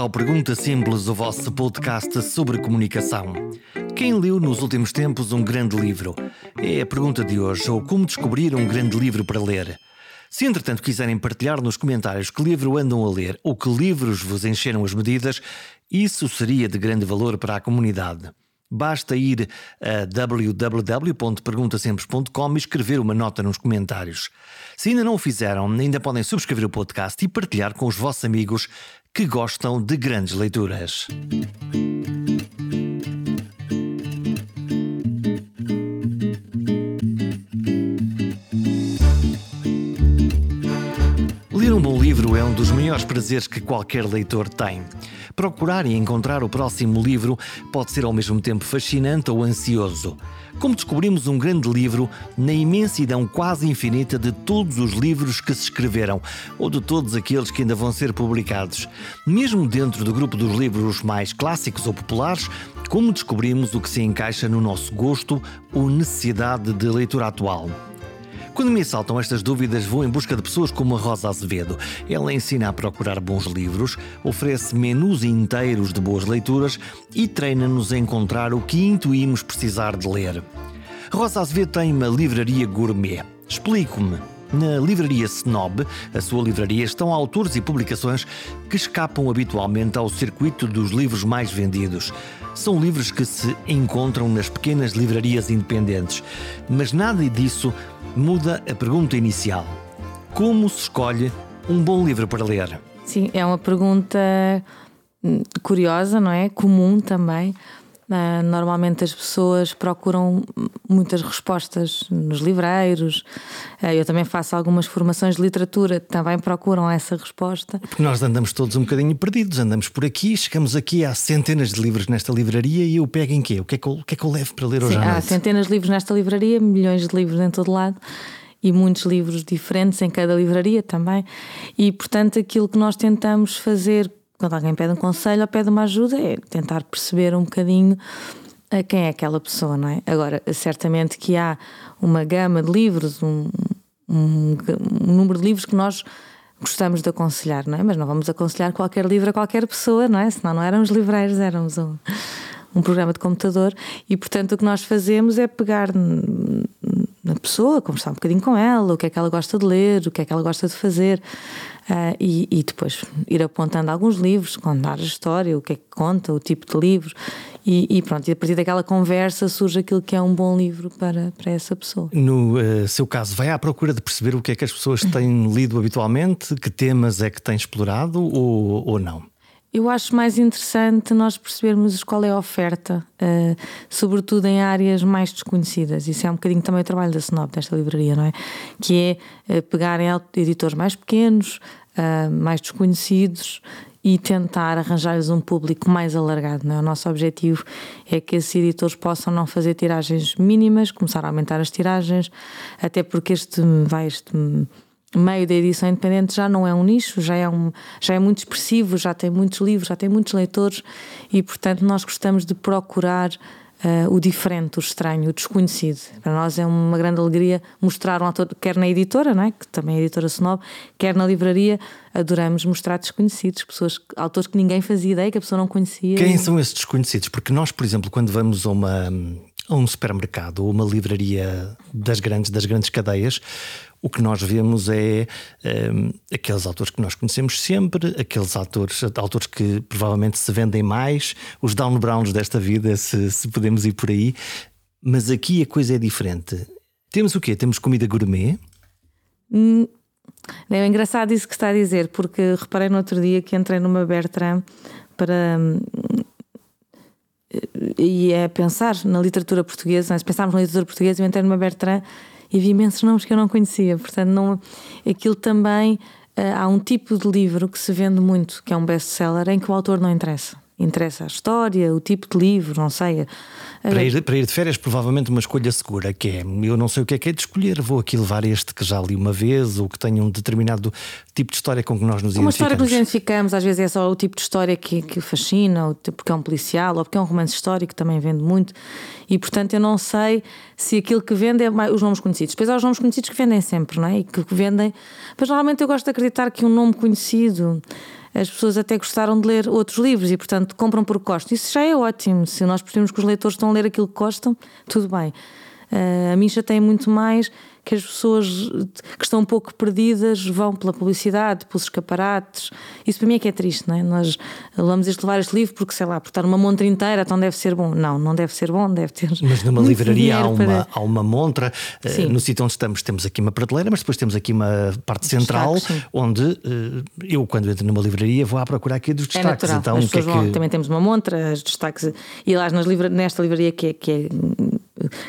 ao Pergunta Simples, o vosso podcast sobre comunicação. Quem leu nos últimos tempos um grande livro? É a pergunta de hoje, ou como descobrir um grande livro para ler. Se entretanto quiserem partilhar nos comentários que livro andam a ler ou que livros vos encheram as medidas, isso seria de grande valor para a comunidade. Basta ir a www.perguntasemples.com e escrever uma nota nos comentários. Se ainda não o fizeram, ainda podem subscrever o podcast e partilhar com os vossos amigos que gostam de grandes leituras. Livro é um dos maiores prazeres que qualquer leitor tem. Procurar e encontrar o próximo livro pode ser ao mesmo tempo fascinante ou ansioso. Como descobrimos um grande livro na imensidão quase infinita de todos os livros que se escreveram, ou de todos aqueles que ainda vão ser publicados. Mesmo dentro do grupo dos livros mais clássicos ou populares, como descobrimos o que se encaixa no nosso gosto ou necessidade de leitura atual. Quando me assaltam estas dúvidas, vou em busca de pessoas como a Rosa Azevedo. Ela ensina a procurar bons livros, oferece menus inteiros de boas leituras e treina-nos a encontrar o que intuímos precisar de ler. Rosa Azevedo tem uma livraria gourmet. Explico-me. Na livraria Snob, a sua livraria, estão autores e publicações que escapam habitualmente ao circuito dos livros mais vendidos. São livros que se encontram nas pequenas livrarias independentes, mas nada disso muda a pergunta inicial: Como se escolhe um bom livro para ler? Sim, é uma pergunta hum, curiosa, não é? Comum também. Uh, normalmente as pessoas procuram muitas respostas nos livreiros. Uh, eu também faço algumas formações de literatura, também procuram essa resposta. Porque nós andamos todos um bocadinho perdidos, andamos por aqui, chegamos aqui, há centenas de livros nesta livraria e eu pego em quê? O que é que eu, o que é que eu levo para ler hoje Sim, à noite? Há centenas de livros nesta livraria, milhões de livros em todo lado e muitos livros diferentes em cada livraria também. E portanto, aquilo que nós tentamos fazer quando alguém pede um conselho ou pede uma ajuda, é tentar perceber um bocadinho a quem é aquela pessoa, não é? Agora, certamente que há uma gama de livros, um, um, um número de livros que nós gostamos de aconselhar, não é? Mas não vamos aconselhar qualquer livro a qualquer pessoa, não é? Senão não éramos livreiros, éramos um, um programa de computador e, portanto, o que nós fazemos é pegar na pessoa, conversar um bocadinho com ela, o que é que ela gosta de ler, o que é que ela gosta de fazer. Uh, e, e, depois ir apontando alguns livros, contar a história, o que é que conta, o tipo de livro, e, e, pronto, e a partir daquela conversa surge aquilo que é um bom livro para, para essa pessoa. No uh, seu caso, vai à procura de perceber o que é que as pessoas têm lido habitualmente, que temas é que têm explorado ou, ou não? Eu acho mais interessante nós percebermos qual é a oferta, uh, sobretudo em áreas mais desconhecidas. Isso é um bocadinho também o trabalho da Snob, desta livraria, não é? Que é uh, pegarem editores mais pequenos, uh, mais desconhecidos e tentar arranjar-lhes um público mais alargado. Não é? O nosso objetivo é que esses editores possam não fazer tiragens mínimas, começar a aumentar as tiragens, até porque este, vai, este meio da edição independente já não é um nicho, já é, um, já é muito expressivo, já tem muitos livros, já tem muitos leitores e, portanto, nós gostamos de procurar uh, o diferente, o estranho, o desconhecido. Para nós é uma grande alegria mostrar um autor, quer na editora, não é? que também é editora Sonob, quer na livraria, adoramos mostrar desconhecidos, pessoas, autores que ninguém fazia ideia, que a pessoa não conhecia. Quem são esses desconhecidos? Porque nós, por exemplo, quando vamos a uma a um supermercado ou uma livraria das grandes, das grandes cadeias, o que nós vemos é um, aqueles autores que nós conhecemos sempre, aqueles autores, autores que provavelmente se vendem mais, os Down Browns desta vida, se, se podemos ir por aí. Mas aqui a coisa é diferente. Temos o quê? Temos comida gourmet? Hum, é engraçado isso que está a dizer, porque reparei no outro dia que entrei numa Bertrand para. Hum, e é pensar na literatura portuguesa, se pensarmos na literatura portuguesa, eu entrei numa Bertrand e vi imensos nomes que eu não conhecia. Portanto, não, aquilo também uh, há um tipo de livro que se vende muito, que é um best-seller, em que o autor não interessa. Interessa a história, o tipo de livro, não sei. Para ir, para ir de férias, provavelmente uma escolha segura, que é eu não sei o que é que é de escolher, vou aqui levar este que já li uma vez ou que tenha um determinado tipo de história com que nós nos uma identificamos. Uma história que nos identificamos, às vezes é só o tipo de história que, que fascina, ou porque é um policial, ou porque é um romance histórico, também vende muito. E portanto eu não sei se aquilo que vende é mais, os nomes conhecidos. Depois há os nomes conhecidos que vendem sempre, não é? E que vendem. Mas normalmente eu gosto de acreditar que um nome conhecido as pessoas até gostaram de ler outros livros e, portanto, compram por gosto. Isso já é ótimo. Se nós percebemos que os leitores estão a ler aquilo que gostam, tudo bem. Uh, a mim já tem muito mais que as pessoas que estão um pouco perdidas vão pela publicidade, pelos escaparates. Isso para mim é que é triste, não é? Nós vamos este, levar este livro porque, sei lá, por estar numa montra inteira, então deve ser bom. Não, não deve ser bom, deve ter. Mas numa livraria há uma, para... há uma montra. Eh, sim. No sítio onde estamos, temos aqui uma prateleira, mas depois temos aqui uma parte central onde uh, eu, quando entro numa livraria, vou à procurar aqui dos é destaques. É então, que é que... Também temos uma montra, os destaques. E lá nas livra... nesta livraria que é, que é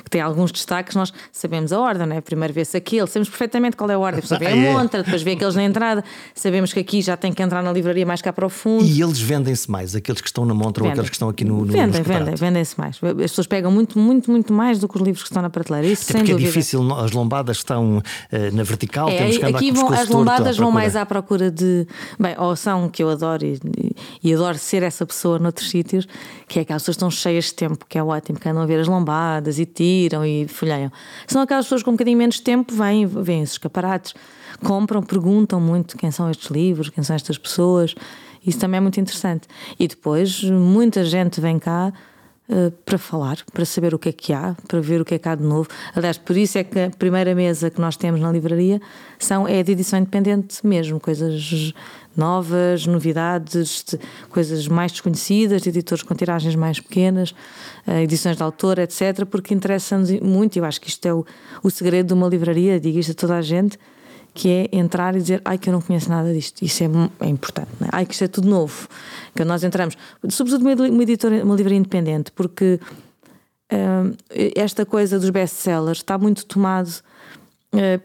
que tem alguns destaques, nós sabemos a ordem, não é? Primeiro vê-se aquele, sabemos perfeitamente qual é a ordem, depois vê a é. montra, depois vê aqueles na entrada, sabemos que aqui já tem que entrar na livraria mais cá para o fundo. E eles vendem-se mais, aqueles que estão na montra vendem. ou aqueles que estão aqui no. no vendem, vendem, vendem-se mais. As pessoas pegam muito, muito, muito mais do que os livros que estão na prateleira. Isso Até sem porque é dúvida. é difícil, as lombadas estão uh, na vertical, é, temos que andar aqui vão, as lombadas vão mais à procura de. Bem, ou são que eu adoro e, e adoro ser essa pessoa noutros sítios, que é que as pessoas estão cheias de tempo, que é ótimo, que andam a ver as lombadas e tiram e folheiam. São aquelas pessoas com um bocadinho menos tempo, vêm, vêm esses escaparates, compram, perguntam muito quem são estes livros, quem são estas pessoas. Isso também é muito interessante. E depois, muita gente vem cá uh, para falar, para saber o que é que há, para ver o que é que há de novo. Aliás, por isso é que a primeira mesa que nós temos na livraria são, é de edição independente mesmo, coisas novas, novidades, coisas mais desconhecidas, de editores com tiragens mais pequenas, eh, edições de autor, etc., porque interessa-nos muito, eu acho que isto é o, o segredo de uma livraria, digo isto a toda a gente, que é entrar e dizer, ai que eu não conheço nada disto, isso é, é importante, é? ai que isto é tudo novo, que nós entramos, sobretudo uma, uma editora, uma livraria independente, porque uh, esta coisa dos best-sellers está muito tomado eh,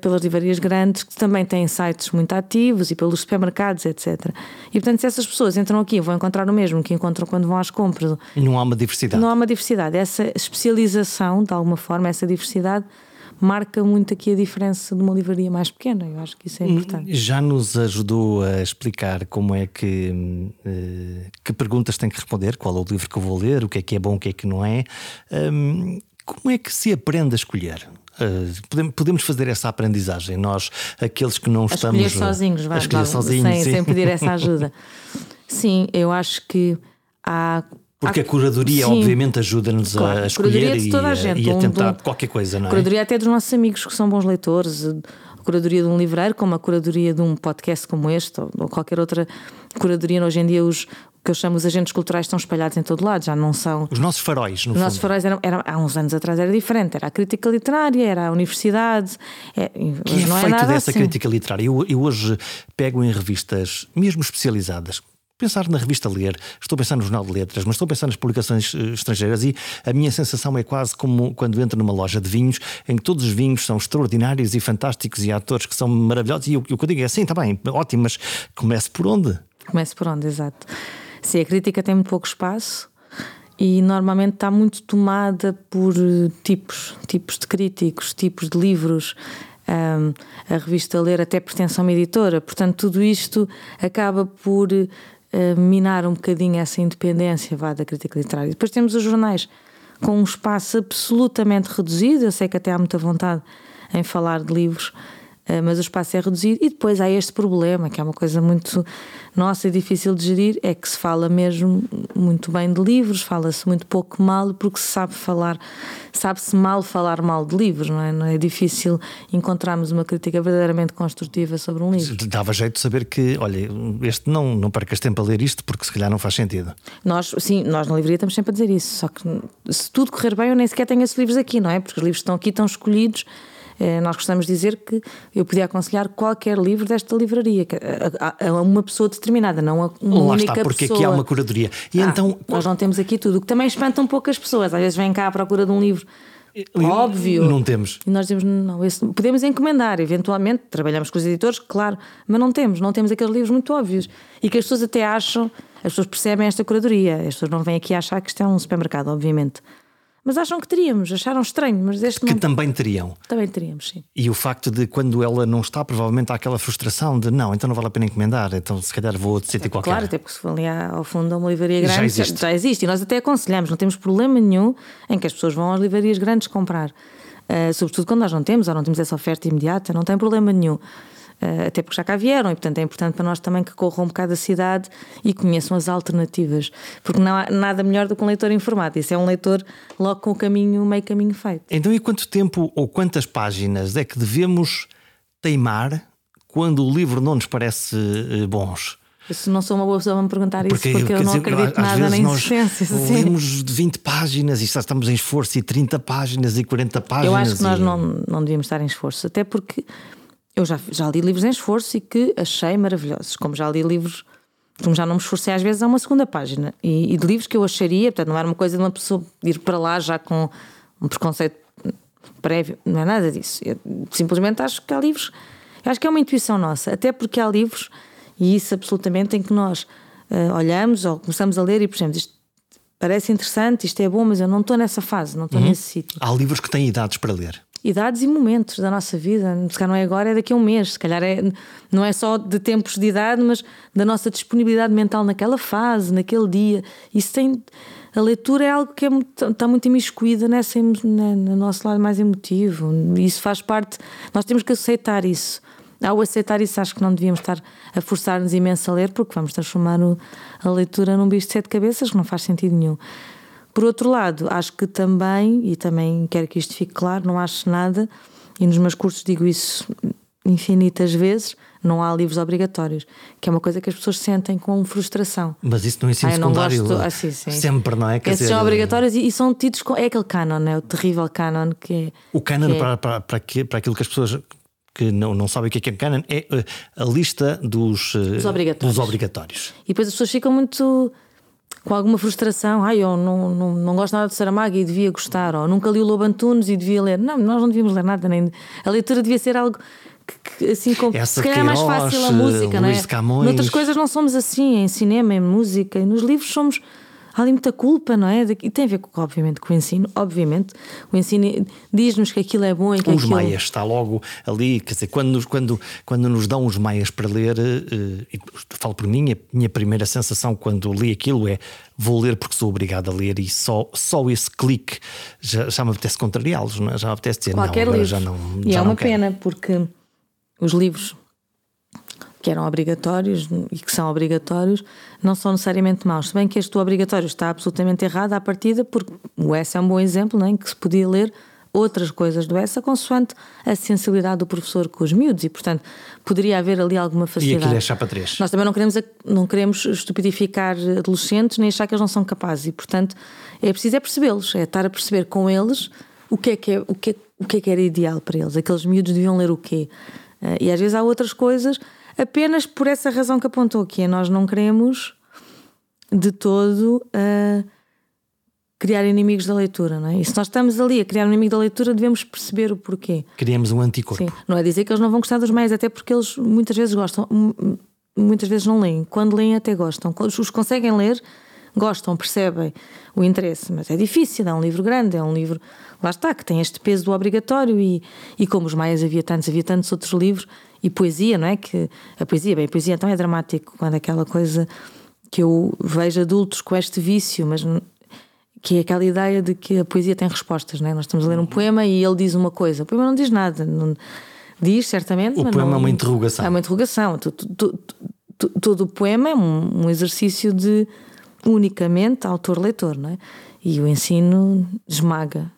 pelas livrarias grandes que também têm sites muito ativos e pelos supermercados, etc. E portanto, se essas pessoas entram aqui vão encontrar o mesmo que encontram quando vão às compras. E não há uma diversidade. Não há uma diversidade. Essa especialização, de alguma forma, essa diversidade marca muito aqui a diferença de uma livraria mais pequena. Eu acho que isso é importante. Já nos ajudou a explicar como é que eh, que perguntas tem que responder, qual é o livro que eu vou ler, o que é que é bom, o que é que não é. Hum, como é que se aprende a escolher? Uh, podemos fazer essa aprendizagem, nós, aqueles que não a estamos. Escolher sozinhos, vai, a escolher vai, sozinhos, sem, sem pedir essa ajuda. sim, eu acho que há porque a curadoria, Sim. obviamente, ajuda-nos claro, a escolher e, a, gente, e a tentar um, qualquer coisa, não é? A curadoria até dos nossos amigos que são bons leitores, a curadoria de um livreiro, como a curadoria de um podcast como este, ou, ou qualquer outra curadoria. Hoje em dia, os, que eu chamo os agentes culturais estão espalhados em todo lado, já não são. Os nossos faróis, no Os fundo. nossos faróis eram, eram, há uns anos atrás era diferente, era a crítica literária, era a universidade. É, que é não é feito dessa assim. crítica literária? Eu, eu hoje pego em revistas, mesmo especializadas, pensar na revista Ler, estou a pensar no Jornal de Letras, mas estou a pensar nas publicações eh, estrangeiras e a minha sensação é quase como quando entro numa loja de vinhos, em que todos os vinhos são extraordinários e fantásticos e atores que são maravilhosos. E o, que eu digo é assim, está bem, ótimo, mas comece por onde? Comece por onde, exato. Sim, a crítica tem muito pouco espaço e normalmente está muito tomada por eh, tipos, tipos de críticos, tipos de livros. Um, a revista Ler até pertence a uma editora, portanto, tudo isto acaba por uh, minar um bocadinho essa independência vá, da crítica literária. Depois temos os jornais com um espaço absolutamente reduzido. Eu sei que até há muita vontade em falar de livros, mas o espaço é reduzido. E depois há este problema, que é uma coisa muito nossa e difícil de gerir é que se fala mesmo muito bem de livros, fala-se muito pouco mal, porque se sabe falar, sabe-se mal falar mal de livros, não é? Não é difícil encontrarmos uma crítica verdadeiramente construtiva sobre um livro. Dava jeito de saber que, olha, este não, não percas tempo a ler isto porque se calhar não faz sentido. Nós, sim, nós na livraria estamos sempre a dizer isso, só que se tudo correr bem, eu nem sequer tenho esses livros aqui, não é? Porque os livros estão aqui, estão escolhidos eh, nós gostamos de dizer que eu podia aconselhar qualquer livro desta livraria a, uma pessoa determinada, não a uma Lá única está, porque pessoa. aqui há uma curadoria. E ah, então nós não temos aqui tudo, o que também espanta um pouco as pessoas. Às vezes vêm cá à procura de um livro óbvio. Não temos. E nós dizemos, não, esse, podemos encomendar, eventualmente, trabalhamos com os editores, claro, mas não temos, não temos aqueles livros muito óbvios. E que as pessoas até acham, as pessoas percebem esta curadoria, as pessoas não vêm aqui achar que isto é um supermercado, obviamente mas acham que teríamos, acharam estranho, mas este Que não... também teriam. Também teríamos, sim. E o facto de quando ela não está, provavelmente há aquela frustração de não, então não vale a pena encomendar, então se calhar vou a outro sítio qualquer. Claro, até porque se for ali ao fundo a uma livraria grande, já existe. Já, já existe. E nós até aconselhamos, não temos problema nenhum em que as pessoas vão às livrarias grandes comprar. Uh, sobretudo quando nós não temos, ou não temos essa oferta imediata, não tem problema nenhum. Uh, até porque já cá vieram, e portanto é importante para nós também que corram um bocado a cidade e conheçam as alternativas, porque não há nada melhor do que um leitor informado. Isso é um leitor logo com o caminho, meio caminho feito. Então, e quanto tempo ou quantas páginas é que devemos teimar quando o livro não nos parece uh, bons? Se não sou uma boa pessoa a me perguntar isso, porque, eu não dizer, acredito nada na existência. Lemos de 20 páginas e já estamos em esforço, e 30 páginas e 40 páginas. Eu acho que e... nós não, não devíamos estar em esforço, até porque eu já, já li livros em esforço e que achei maravilhosos, como já li livros, como já não me esforcei às vezes a uma segunda página, e, e de livros que eu acharia, portanto, não era uma coisa de uma pessoa ir para lá já com um preconceito prévio, não é nada disso. Eu simplesmente acho que há livros, acho que é uma intuição nossa, até porque há livros e isso absolutamente em que nós uh, olhamos ou começamos a ler e, por exemplo, isto parece interessante, isto é bom, mas eu não estou nessa fase, não estou uhum. nesse sítio. Há livros que têm idades para ler. Idades e momentos da nossa vida. Se calhar não é agora, é daqui a um mês. Se calhar é, não é só de tempos de idade, mas da nossa disponibilidade mental naquela fase, naquele dia. Isso tem. A leitura é algo que é muito, está muito imiscuída nessa, no nosso lado mais emotivo. Isso faz parte. Nós temos que aceitar isso. Ao aceitar isso, acho que não devíamos estar a forçar-nos imenso a ler, porque vamos transformar a leitura num bicho de sete cabeças, que não faz sentido nenhum. Por outro lado, acho que também, e também quero que isto fique claro, não acho nada, e nos meus cursos digo isso infinitas vezes, não há livros obrigatórios, que é uma coisa que as pessoas sentem com frustração. Mas isso no ensino ah, secundário gosto... ah, sim, sim. sempre, não é? Quer Esses dizer... são obrigatórios e, e, são tidos com. É aquele canon, é o terrível canon que é. O canon é... Para, para, para, para aquilo que as pessoas que não, não sabem o que é que é canon, é eh, a lista dos, eh, dos, obrigatórios. dos obrigatórios. E depois as pessoas ficam muito com alguma frustração. Ai, eu não, não, não gosto nada de Saramago e devia gostar, ou nunca li o Lobo Antunes e devia ler. Não, nós não devíamos ler nada, nem. A leitura devia ser algo. Que, que, assim, com, Essa se calhar é mais fácil a música, não é? Camões. Noutras coisas não somos assim, em cinema, em música, e nos livros somos há ali muita culpa, não é? E tem a ver, com, obviamente, com o ensino. Obviamente, o ensino diz-nos que aquilo é bom e que Os aquilo... maias, está logo ali, quer dizer, quando nos, quando, quando nos dão os maias para ler, uh, e falo por mim, a minha primeira sensação quando li aquilo é vou ler porque sou obrigado a ler e só, só esse clique já, já me apetece contrariá-los, é? já me apetece dizer Qualquer não, livro. já não. E já é uma quero. pena porque os livros que eram obrigatórios e que são obrigatórios não são necessariamente maus. Se bem que este obrigatório está absolutamente errado à partida, porque o S é um bom exemplo não é? em que se podia ler outras coisas do ESA consoante a sensibilidade do professor com os miúdos e, portanto, poderia haver ali alguma facilidade. E aquilo é chapa 3. Nós também não queremos, não queremos estupidificar adolescentes nem achar que eles não são capazes e, portanto, é preciso é percebê-los, é estar a perceber com eles o que é que, é, o que, é, o que, é que era ideal para eles. Aqueles miúdos deviam ler o quê? Eh, e às vezes há outras coisas apenas por essa razão que apontou, que é nós não queremos de todo uh, criar inimigos da leitura, não é? E se nós estamos ali a criar um inimigo da leitura, devemos perceber o porquê. Criamos um anticorpo. Sim. Não é dizer que eles não vão gostar dos meios, até porque eles muitas vezes gostam, muitas vezes não leem. Quando leem, até gostam. Quando os conseguem ler, gostam, percebem o interesse, mas é difícil, é um livro grande, é um livro, lá está, que tem este peso do obrigatório e, e como os maias havia tantos, havia tantos outros livros e poesia, não é? Que a poesia, bem, a poesia então é dramático, quando é aquela coisa que eu vejo adultos com este vício, mas que é aquela ideia de que a poesia tem respostas, não é? Nós estamos a ler um poema e ele diz uma coisa, o poema não diz nada, não, diz certamente, o mas poema não, é uma interrogação. É uma interrogação. Todo o poema é um, um exercício de unicamente autor-leitor, não é? E o ensino esmaga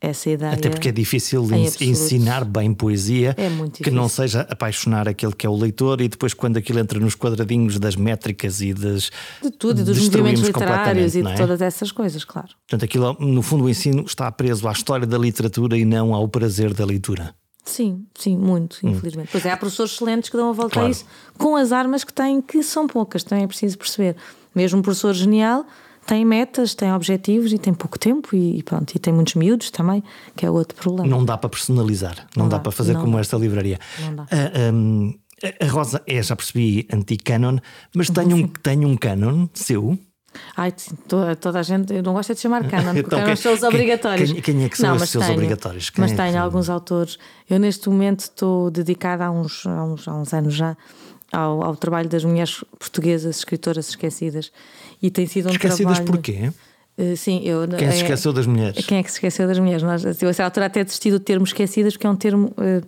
essa ideia. Até porque é difícil ensinar bem poesia é que não seja apaixonar aquele que é o leitor e depois, quando aquilo entra nos quadradinhos das métricas e das. De tudo, e dos movimentos literários e de é? todas essas coisas, claro. Portanto, aquilo, no fundo, o ensino está preso à história da literatura e não ao prazer da leitura. Sim, sim, muito, hum. infelizmente. Hum. Pois é, há professores excelentes que dão a volta claro. a isso com as armas que têm, que são poucas, também é preciso perceber. Mesmo um professor genial tem metas, tem objetivos e tem pouco tempo e, pronto, e tem muitos miúdos também, que é outro problema. Não dá para personalizar, não, não dá, dá, para fazer como esta livraria. Não dá. Uh, um, a Rosa é, já percebi, anti-canon, mas tem um, tem um canon seu? Ai, toda, toda a gente, eu não gosto de chamar canon, porque então, são os obrigatórios. Quem, quem, é que são não, os seus tenho, obrigatórios? Quem mas é tenho alguns autores. Eu, neste momento, estou dedicada há uns, há uns, há uns anos já ao, ao trabalho das mulheres portuguesas, escritoras esquecidas. E tem sido um esquecidas trabalho... porquê? Uh, sim, eu, quem se é- esqueceu das mulheres? Quem é que se esqueceu das mulheres? Nós, eu, essa altura até desisti do termo esquecidas, porque é um termo uh,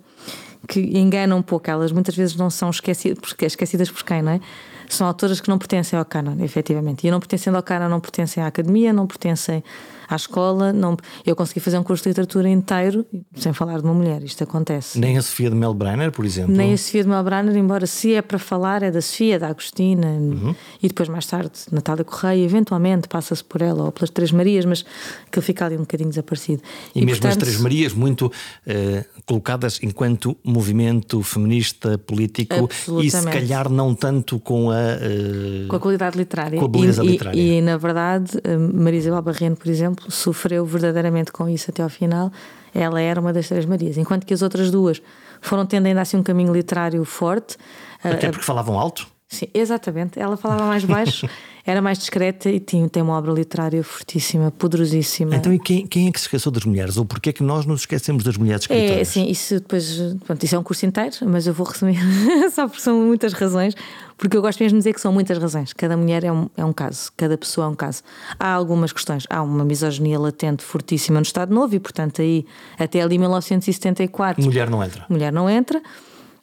que enganam um pouco. Elas muitas vezes não são esquecidas, porque esquecidas por quem, não é? São autoras que não pertencem ao canon, efetivamente. E não pertencendo ao canon, não pertencem à academia, não pertencem à escola. Não... Eu consegui fazer um curso de literatura inteiro sem falar de uma mulher. Isto acontece. Nem a Sofia de Melbrenner, por exemplo? Nem a Sofia de Melbrenner, embora se é para falar, é da Sofia, da Agostina uhum. e depois mais tarde Natália Correia. Eventualmente passa-se por ela ou pelas Três Marias, mas que fica ali um bocadinho desaparecido. E, e mesmo portanto... as Três Marias, muito uh, colocadas enquanto movimento feminista político e se calhar não tanto com a. Uh... Com a qualidade literária. Com a beleza e, literária. E, e na verdade, eh, Marisa Barreno, por exemplo, exemplo, sofreu verdadeiramente com isso até ao final. Ela era uma das Três Marias, enquanto que as outras duas foram tendo ainda assim um caminho literário forte. Até porque falavam alto? Sim, exatamente. Ela falava mais baixo, era mais discreta e tinha, tem uma obra literária fortíssima, poderosíssima. Então, e quem, quem é que se esqueceu das mulheres? Ou porquê é que nós nos esquecemos das mulheres escritoras? É, sim, isso depois. Pronto, isso é um curso inteiro, mas eu vou resumir só porque são muitas razões, porque eu gosto mesmo de dizer que são muitas razões. Cada mulher é um, é um caso, cada pessoa é um caso. Há algumas questões. Há uma misoginia latente fortíssima no Estado Novo e, portanto, aí até ali 1974. Mulher não entra. Mulher não entra.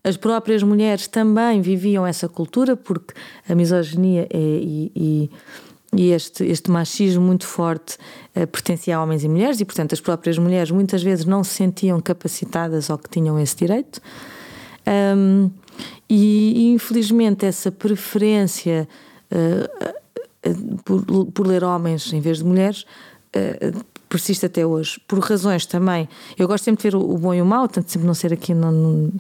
As próprias mulheres também viviam essa cultura, porque a misoginia é, e, e, e este, este machismo muito forte uh, pertencia a homens e mulheres, e portanto as próprias mulheres muitas vezes não se sentiam capacitadas ou que tinham esse direito. Um, e, infelizmente essa preferência uh, por, por, ler homens em vez de mulheres persiste até hoje, por razões também. Eu gosto sempre de ver o, o bom e o mau, tanto sempre não ser aqui no, no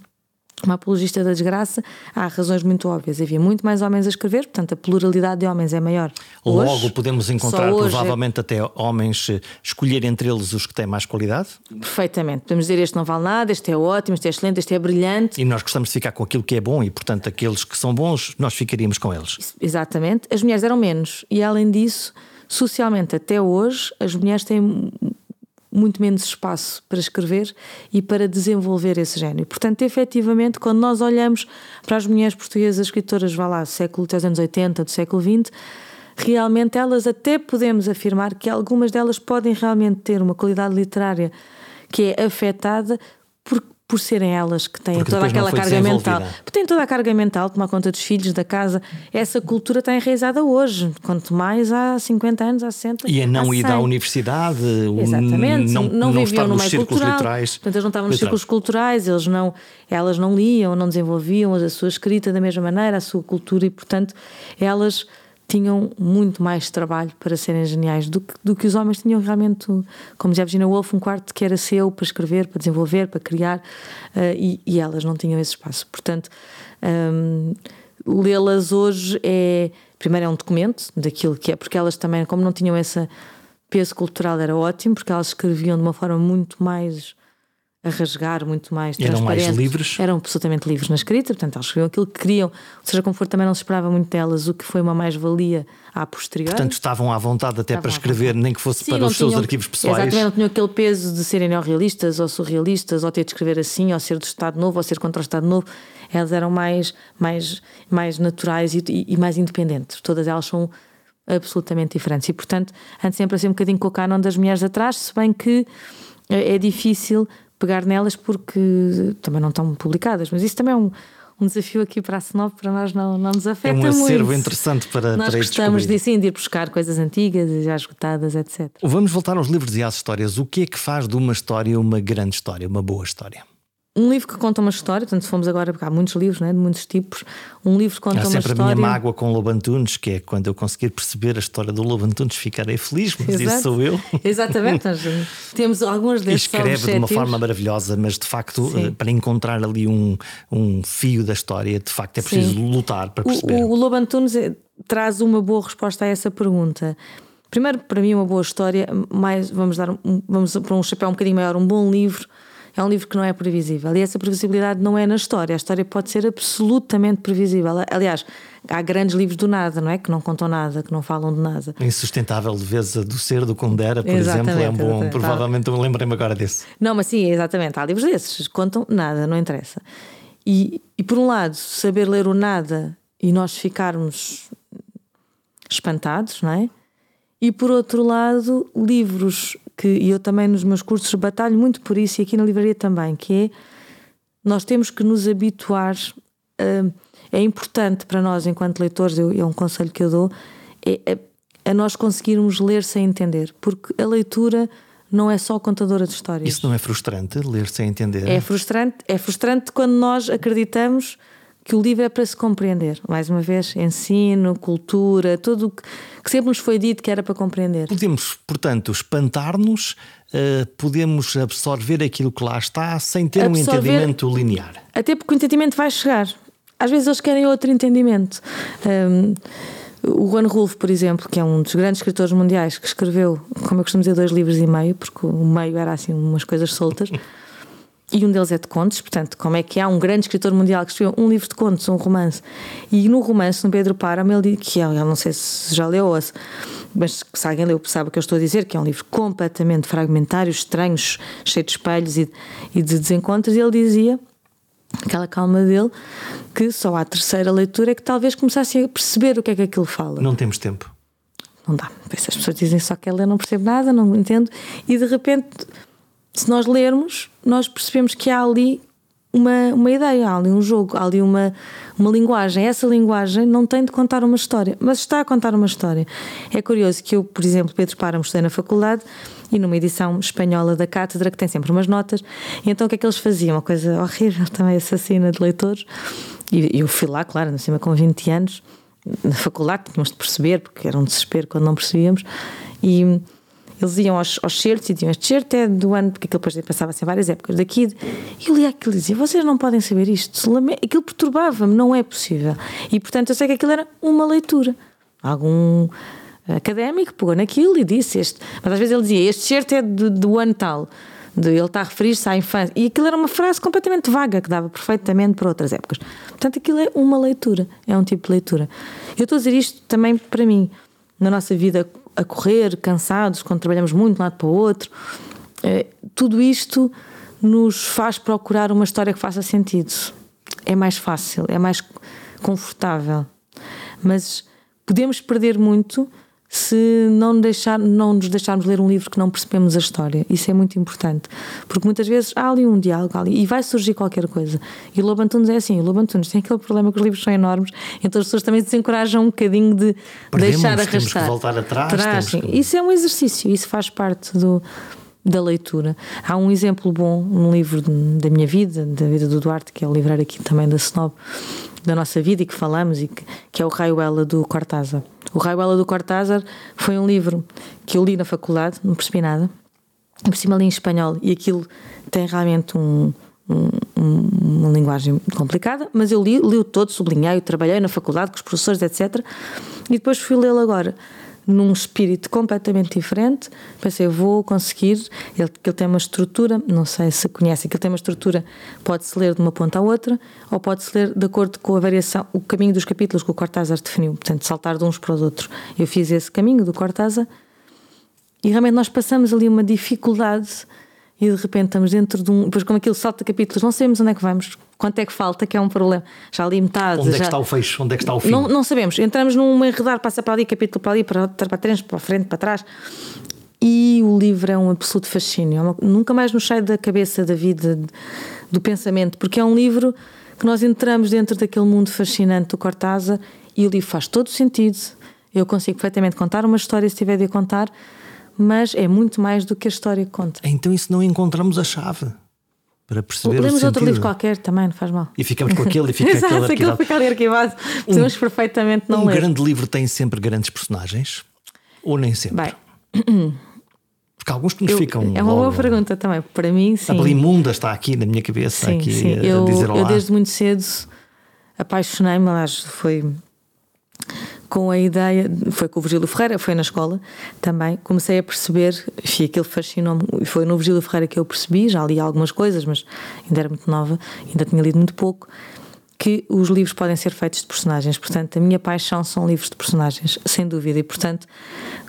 uma apologista da desgraça, há razões muito óbvias. Havia muito mais homens a escrever, portanto a pluralidade de homens é maior. Logo hoje, podemos encontrar provavelmente é... até homens eh, escolher entre eles os que têm mais qualidade? Perfeitamente. Podemos dizer este não vale nada, este é ótimo, este é excelente, este é brilhante. E nós gostamos de ficar com aquilo que é bom e, portanto, aqueles que são bons, nós ficaríamos com eles. Exatamente. As mulheres eram menos e, além disso, socialmente até hoje, as mulheres têm muito menos espaço para escrever e para desenvolver esse género. Portanto, efetivamente, quando nós olhamos para as mulheres portuguesas escritoras, vá lá, do século dos anos 80, do século XX, realmente elas até podemos afirmar que algumas delas podem realmente ter uma qualidade literária que é afetada por, serem elas que têm Porque toda aquela carga mental. Têm toda a carga mental, tomar conta dos filhos, da casa. Essa cultura está enraizada hoje, quanto mais há 50 anos, há 60 E a não ida à universidade, Exatamente. não, não, não viviam no meio círculos cultural. literais. Portanto, eles não estavam nos círculos culturais, eles não, elas não liam, não desenvolviam a sua escrita da mesma maneira, a sua cultura, e portanto, elas tinham muito mais trabalho para serem geniais do que, do que os homens tinham realmente, como dizia Virginia Woolf, um quarto que era seu para escrever, para desenvolver, para criar, uh, e, e, elas não tinham esse espaço. Portanto, um, lê-las hoje é, primeiro é um documento daquilo que é, porque elas também, como não tinham esse peso cultural, era ótimo, porque elas escreviam de uma forma muito mais a rasgar muito mais Eram mais livres? Eram absolutamente livres na escrita, portanto, elas escreviam aquilo que queriam, seja como for, também não se esperava muito delas, o que foi uma mais-valia à posterior. Portanto, estavam à vontade até estavam para escrever, nem que fosse Sim, para os tinham, seus arquivos pessoais. Exatamente, não tinham aquele peso de serem neorrealistas ou surrealistas, ou ter de escrever assim, ou ser do Estado Novo, ou ser contra o Estado Novo. Elas eram mais, mais, mais naturais e, e, e mais independentes. Todas elas são absolutamente diferentes. E, portanto, ando sempre assim um bocadinho com o canon das mulheres atrás, se bem que é, é difícil pegar nelas porque também não estão publicadas. Mas isso também é um, um desafio aqui para a Senop, para nós não, não nos afeta muito. É um acervo muito. interessante para, nós para gostamos de, sim, de ir buscar coisas antigas e já esgotadas, etc. Vamos voltar aos livros e às histórias. O que é que faz de uma história uma grande história, uma boa história? Um livro que conta uma história, portanto, se fomos agora, porque há muitos livros, né, de muitos tipos, um livro que conta há uma história. sempre a minha mágoa com Lobo Antunes, que é quando eu conseguir perceber a história do Lobo Antunes, ficarei feliz, mas Exato. isso sou eu. Exatamente, temos alguns desses Escreve de uma forma maravilhosa, mas de facto, Sim. Eh, para encontrar ali um, um fio da história, de facto é preciso Sim. lutar para perceber. O, o, Lobo Antunes eh, traz uma boa resposta a essa pergunta. Primeiro, para mim, uma boa história, mais vamos dar vamos para um chapéu um bocadinho maior, um bom livro é um livro que não é previsível. E essa previsibilidade não é na história. A história pode ser absolutamente previsível. Aliás, há grandes livros do nada, não é? Que não contam nada, que não falam de nada. A insustentável leveza do ser do Condera, por exatamente, exemplo, é um bom. Exatamente. Provavelmente eu lembrei-me agora desse. Não, mas sim, exatamente. Há livros desses, contam nada, não interessa. E, e por um lado, saber ler o nada e nós ficarmos espantados, não é? E por outro lado, livros que eu também nos meus cursos batalho muito por isso e aqui na livraria também, que é nós temos que nos habituar. Uh, é importante para nós, enquanto leitores, eu, é um conselho que eu dou, é, é, é nós conseguirmos ler sem entender, porque a leitura não é só contadora de histórias. Isso não é frustrante, ler sem entender? É frustrante, é frustrante quando nós acreditamos que o livro é para se compreender. Mais uma vez, ensino, cultura, tudo o que, que sempre nos foi dito que era para compreender. Podemos, portanto, espantar-nos, uh, podemos absorver aquilo que lá está sem ter absorver, um entendimento linear. Até porque o entendimento vai chegar. Às vezes eles querem outro entendimento. Um, o Juan Rulfo, por exemplo, que é um dos grandes escritores mundiais, que escreveu, como eu costumo dizer, dois livros e meio, porque o meio era assim umas coisas soltas. e um deles é de contos, portanto, como é que há um grande escritor mundial que escreveu um livro de contos, um romance, e no romance, no Pedro Páramo, ele diz que é, eu não sei se já leu, mas se alguém leu sabe o que eu estou a dizer, que é um livro completamente fragmentário, estranho, cheio de espelhos e, e de desencontros, e ele dizia aquela calma dele, que só à terceira leitura é que talvez começasse a perceber o que é que aquilo fala. Não temos tempo. Não dá. As pessoas dizem só que ela eu não percebo nada, não entendo, e de repente, se nós lermos, nós percebemos que há ali uma, uma ideia, há ali um jogo, há ali uma, uma linguagem. Essa linguagem não tem de contar uma história, mas está a contar uma história. É curioso que eu, por exemplo, Pedro Páramo, estudei na faculdade e numa edição espanhola da cátedra que tem sempre umas notas. E então o que é que eles faziam? Uma coisa horrível também, assassina de leitores. E eu fui lá, claro, no cima com 20 anos, na faculdade, tínhamos de perceber, porque era um desespero quando não percebíamos. E eles iam aos, aos certos e diziam: Este certo é do ano, porque aquilo depois passava-se em várias épocas daqui. E eu li aquilo e dizia: Vocês não podem saber isto. Aquilo perturbava-me, não é possível. E portanto eu sei que aquilo era uma leitura. Algum académico pegou naquilo e disse: este. Mas às vezes ele dizia: Este certo é do, do ano tal. De, ele está a referir-se à infância. E aquilo era uma frase completamente vaga que dava perfeitamente para outras épocas. Portanto, aquilo é uma leitura, é um tipo de leitura. Eu estou a dizer isto também para mim, na nossa vida a correr, cansados, quando trabalhamos muito de um lado para o outro. É, tudo isto nos faz procurar uma história que faça sentido. É mais fácil, é mais confortável. Mas podemos perder muito se não, deixar, não nos deixarmos ler um livro que não percebemos a história. Isso é muito importante. Porque muitas vezes há ali um diálogo ali, e vai surgir qualquer coisa. E o Lobo Antunes é assim: o Lobo Antunes tem aquele problema que os livros são enormes, então as pessoas também desencorajam um bocadinho de Perdemos, deixar arrastar. Temos que voltar atrás. que... Isso é um exercício, isso faz parte do, da leitura. Há um exemplo bom num livro da minha vida, da vida do Duarte, que é o livrar aqui também da Snob, da nossa vida e que falamos, e que, que é o Raioela do Cortázar. O Raioela do Cortázar foi um livro que eu li na faculdade, não percebi nada, por cima li em espanhol e aquilo tem realmente um, um, uma linguagem complicada, mas eu li, li o todo, sublinhei, trabalhei na faculdade com os professores, etc. E depois fui lê-lo agora num espírito completamente diferente. Pensei, vou conseguir. Ele, ele tem uma estrutura, não sei se conhecem, que ele tem uma estrutura, pode-se ler de uma ponta à outra, ou pode-se ler de acordo com a variação, o caminho dos capítulos que o Cortázar definiu, portanto, saltar de uns para os outros. Eu fiz esse caminho do Cortázar e realmente nós passamos ali uma dificuldade e de repente estamos dentro de um. Depois, como aquilo salta capítulos, não sabemos onde é que vamos, quanto é que falta, que é um problema. Já li metade. Onde já... é que está o fecho? Onde é que está o fim? Não, não sabemos. Entramos num enredar, passa para ali, capítulo para ali, para, para trás, para a frente, para trás. E o livro é um absoluto fascínio. É nunca mais nos sai da cabeça, da vida, do pensamento, porque é um livro que nós entramos dentro daquele mundo fascinante do Cortázar e o livro faz todo sentido. Eu consigo perfeitamente contar uma história se tiver de a contar mas é muito mais do que a história que conta. Então, isso não encontramos a chave para perceber Lemos outro livro qualquer também, não faz mal. E ficamos com aquele e fica Exato, aquele arquivado. aquele fica ali arquivado. Podemos um, perfeitamente não um ler. Um grande livro tem sempre grandes personagens? Ou nem sempre? Bem. Porque alguns que nos eu, ficam. É uma boa pergunta também. Para mim, sim. A Belimunda está aqui na minha cabeça, sim, aqui sim. a eu, dizer olá. Eu desde muito cedo apaixonei-me, aliás, foi com a ideia, foi com o Virgílio Ferreira, foi na escola também, comecei a perceber, e aquilo fascinou-me, foi no Virgílio Ferreira que eu percebi, já li algumas coisas, mas ainda era muito nova, ainda tinha lido muito pouco, que os livros podem ser feitos de personagens. Portanto, a minha paixão são livros de personagens, sem dúvida, e portanto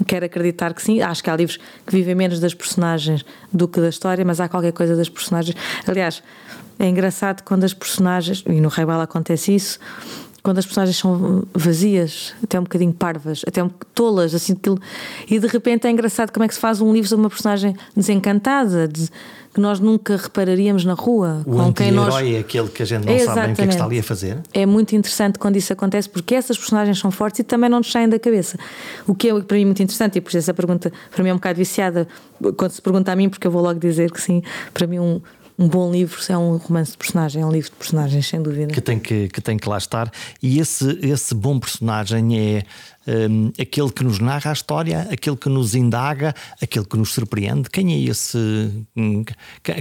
quero acreditar que sim. Acho que há livros que vivem menos das personagens do que da história, mas há qualquer coisa das personagens. Aliás, é engraçado quando as personagens, e no Raibal acontece isso, quando as personagens são vazias, até um bocadinho parvas, até um tolas, assim, aquilo, e de repente é engraçado como é que se faz um livro sobre uma personagem desencantada, de, que nós nunca repararíamos na rua. O com quem nós é aquele que a gente não Exatamente. sabe o que é que está ali a fazer. É muito interessante quando isso acontece, porque essas personagens são fortes e também não nos saem da cabeça. O que é para mim muito interessante, e por isso essa pergunta para mim é um bocado viciada, quando se pergunta a mim, porque eu vou logo dizer que sim, para mim um, um bom livro é um romance de personagem, é um livro de personagens, sem dúvida. Que tem que, que, tem que lá estar. E esse, esse bom personagem é um, aquele que nos narra a história, aquele que nos indaga, aquele que nos surpreende. Quem é esse? Hum,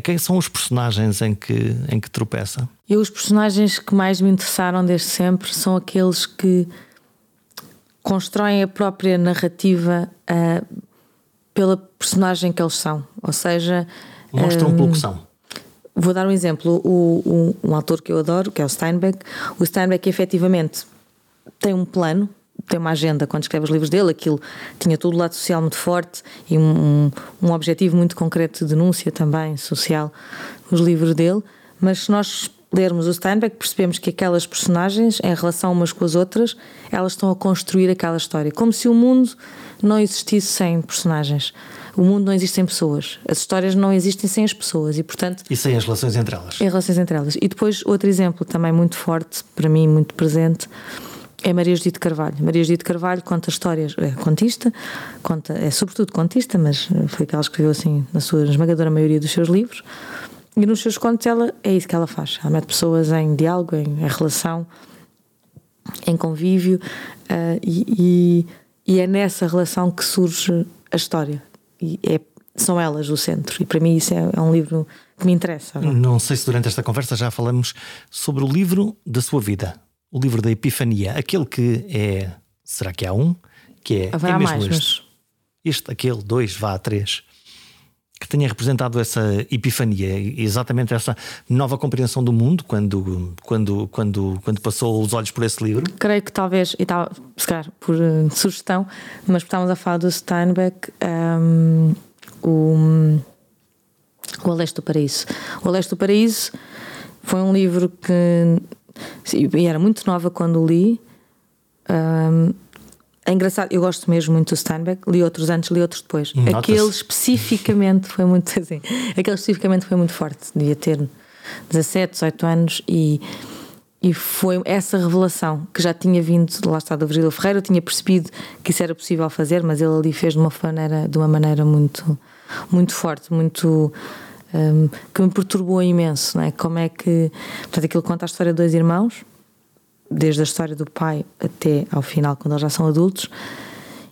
quem são os personagens em que, em que tropeça? Eu, os personagens que mais me interessaram desde sempre são aqueles que constroem a própria narrativa uh, pela personagem que eles são. Ou seja. Mostram um pouco são. Vou dar um exemplo. O, o, um autor que eu adoro, que é o Steinbeck, o Steinbeck efetivamente tem um plano, tem uma agenda quando escreve os livros dele, aquilo tinha todo o lado social muito forte e um, um objetivo muito concreto de denúncia também social, os livros dele, mas se nós lermos o Steinbeck percebemos que aquelas personagens, em relação umas com as outras, elas estão a construir aquela história, como se o mundo não existisse sem personagens. O mundo não existe sem pessoas. As histórias não existem sem as pessoas e, portanto. E sem as relações entre elas. Em relações entre elas. E depois, outro exemplo também muito forte, para mim, muito presente, é Maria Judite Carvalho. Maria Judite Carvalho conta histórias, é contista, conta, é sobretudo contista, mas foi que ela escreveu assim na sua esmagadora maioria dos seus livros. E nos seus contos ela é isso que ela faz. Ela mete pessoas em diálogo, em, em relação, em convívio uh, e, e, e, é nessa relação que surge a história e é, são elas o centro. E para mim isso é, é um livro que me interessa. Não? não sei se durante esta conversa já falamos sobre o livro da sua vida, o livro da Epifania, aquele que é. Será que há um? Que é, Haverá é mesmo mais, este. Mas... Este, aquele, dois, vá, três que tenha representado essa epifania, exatamente essa nova compreensão do mundo quando, quando, quando, quando passou os olhos por esse livro? Creio que talvez, e tal, se calhar por uh, sugestão, mas estávamos a falar do Steinbeck, um, o, o Aleste do Paraíso. O Aleste do Paraíso foi um livro que e era muito nova quando li. Um, é engraçado, eu gosto mesmo muito do Steinbeck, li outros antes, li outros depois. Aquele especificamente foi muito assim, aquele especificamente foi muito forte, devia ter 17, 18 anos e, e foi essa revelação que já tinha vindo, lá está, do Virgílio Ferreira, eu tinha percebido que isso era possível fazer, mas ele ali fez de uma maneira, de uma maneira muito, muito forte, muito. Um, que me perturbou imenso, não é? Como é que. Portanto, aquilo conta a história de dois irmãos, desde a história do pai até ao final, quando eles já são adultos.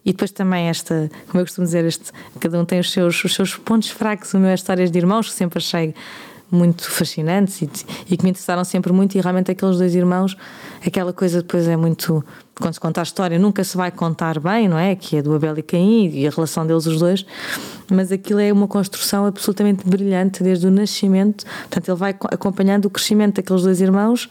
E depois também esta, como eu costumo dizer, este, cada um tem os seus, os seus pontos fracos. O meu é histórias de irmãos, que sempre achei muito fascinantes e, e, que me interessaram sempre muito. E realmente aqueles dois irmãos, aquela coisa depois é muito. Quando se conta a história, nunca se vai contar bem, não é? Que é do Abel e Caim e a relação deles, os dois. Mas aquilo é uma construção absolutamente brilhante desde o nascimento. Portanto, ele vai acompanhando o crescimento daqueles dois irmãos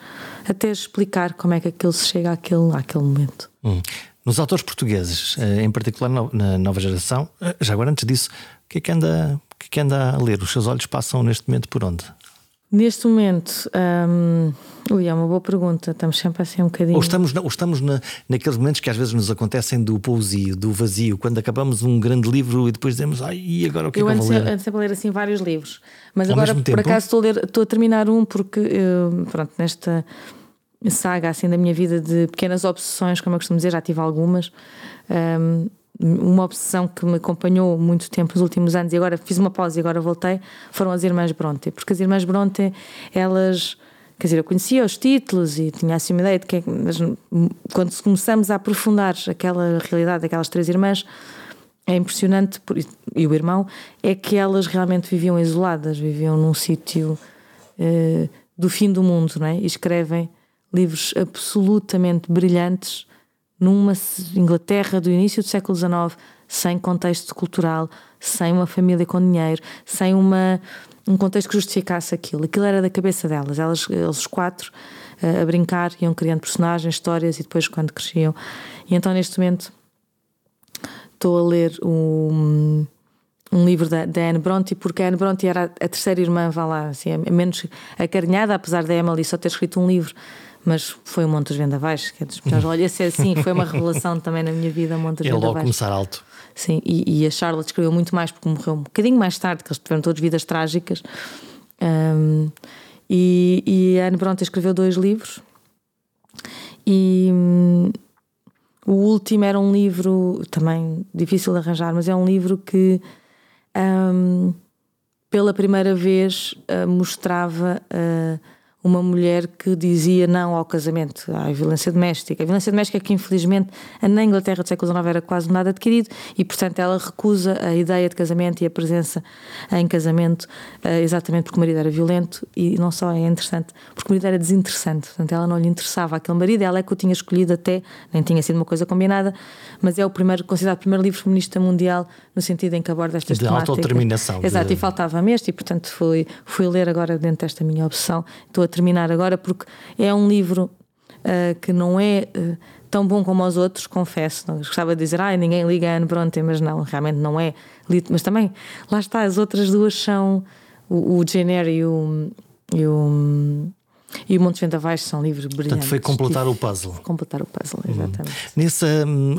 até explicar como é que aquilo se chega àquele, àquele momento. Hum. Nos autores portugueses, eh, em particular na nova geração, eh, já agora antes disso, o que é que anda, o que é que anda a ler? Os seus olhos passam neste momento por onde? Neste momento, hum, ui, é uma boa pergunta. Estamos sempre assim um bocadinho. Ou estamos, ou estamos na, naqueles momentos que às vezes nos acontecem do pousio, do vazio, quando acabamos um grande livro e depois dizemos, ai, e agora o que eu é que eu vou ler? Eu ando sempre a ler assim vários livros, mas Ao agora por acaso estou a, ler, estou a terminar um porque, eu, pronto, nesta saga assim da minha vida de pequenas obsessões, como eu costumo dizer, já tive algumas. Um, uma obsessão que me acompanhou muito tempo nos últimos anos e agora fiz uma pausa e agora voltei, foram as Irmãs Bronte. Porque as Irmãs Bronte, elas. Quer dizer, eu conhecia os títulos e tinha assim uma ideia de que. É mas quando começamos a aprofundar aquela realidade daquelas três irmãs, é impressionante, e o irmão, é que elas realmente viviam isoladas, viviam num sítio uh, do fim do mundo, não é? E escrevem livros absolutamente brilhantes numa Inglaterra do início do século XIX, sem contexto cultural, sem uma família com dinheiro, sem uma, um contexto que justificasse aquilo. Aquilo era da cabeça delas, elas, eles quatro eh, a brincar, iam criando personagens, histórias e depois quando cresciam. E então neste momento estou a ler um, um livro da, da Anne Bronte, porque a Anne Bronte era a terceira irmã, vá lá, assim, menos acarinhada, apesar da Emily só ter escrito um livro mas foi o Monte dos Vendavais, que é dos melhores. Olha, esse é assim, foi uma revelação também na minha vida, Monte dos É Vendavais. logo começar alto. Sim, e, e, a Charlotte escreveu muito mais porque morreu um bocadinho mais tarde, que eles tiveram todas vidas trágicas. Um, e, e, a Anne Bronte escreveu dois livros. E um, o último era um livro também difícil de arranjar, mas é um livro que um, pela primeira vez uh, mostrava. Uh, uma mulher que dizia não ao casamento, à violência doméstica. A violência doméstica que, infelizmente, na Inglaterra do século XIX era quase nada adquirido e, portanto, ela recusa a ideia de casamento e a presença em casamento eh, exatamente porque o marido era violento e não só é interessante, porque o marido era desinteressante. Portanto, ela não lhe interessava aquele marido, ela é que o tinha escolhido até, nem tinha sido uma coisa combinada, mas é o primeiro, considerado o primeiro livro feminista mundial no sentido em que aborda estas de temáticas. autodeterminação. Exato, de... e faltava-me este e, portanto, fui, fui ler agora dentro desta minha obsessão. Estou a terminar agora porque é um livro uh, que não é uh, tão bom como os outros, confesso. Não gostava de dizer, ah, ninguém liga a Anne Bronte, mas não, realmente não é. Mas também, lá está, as outras duas são o, o Jane Eyre e o, e o e o Montes Vendavais são livros brilhantes. Portanto, foi completar o puzzle. Completar o puzzle, exatamente. Hum. Nessa,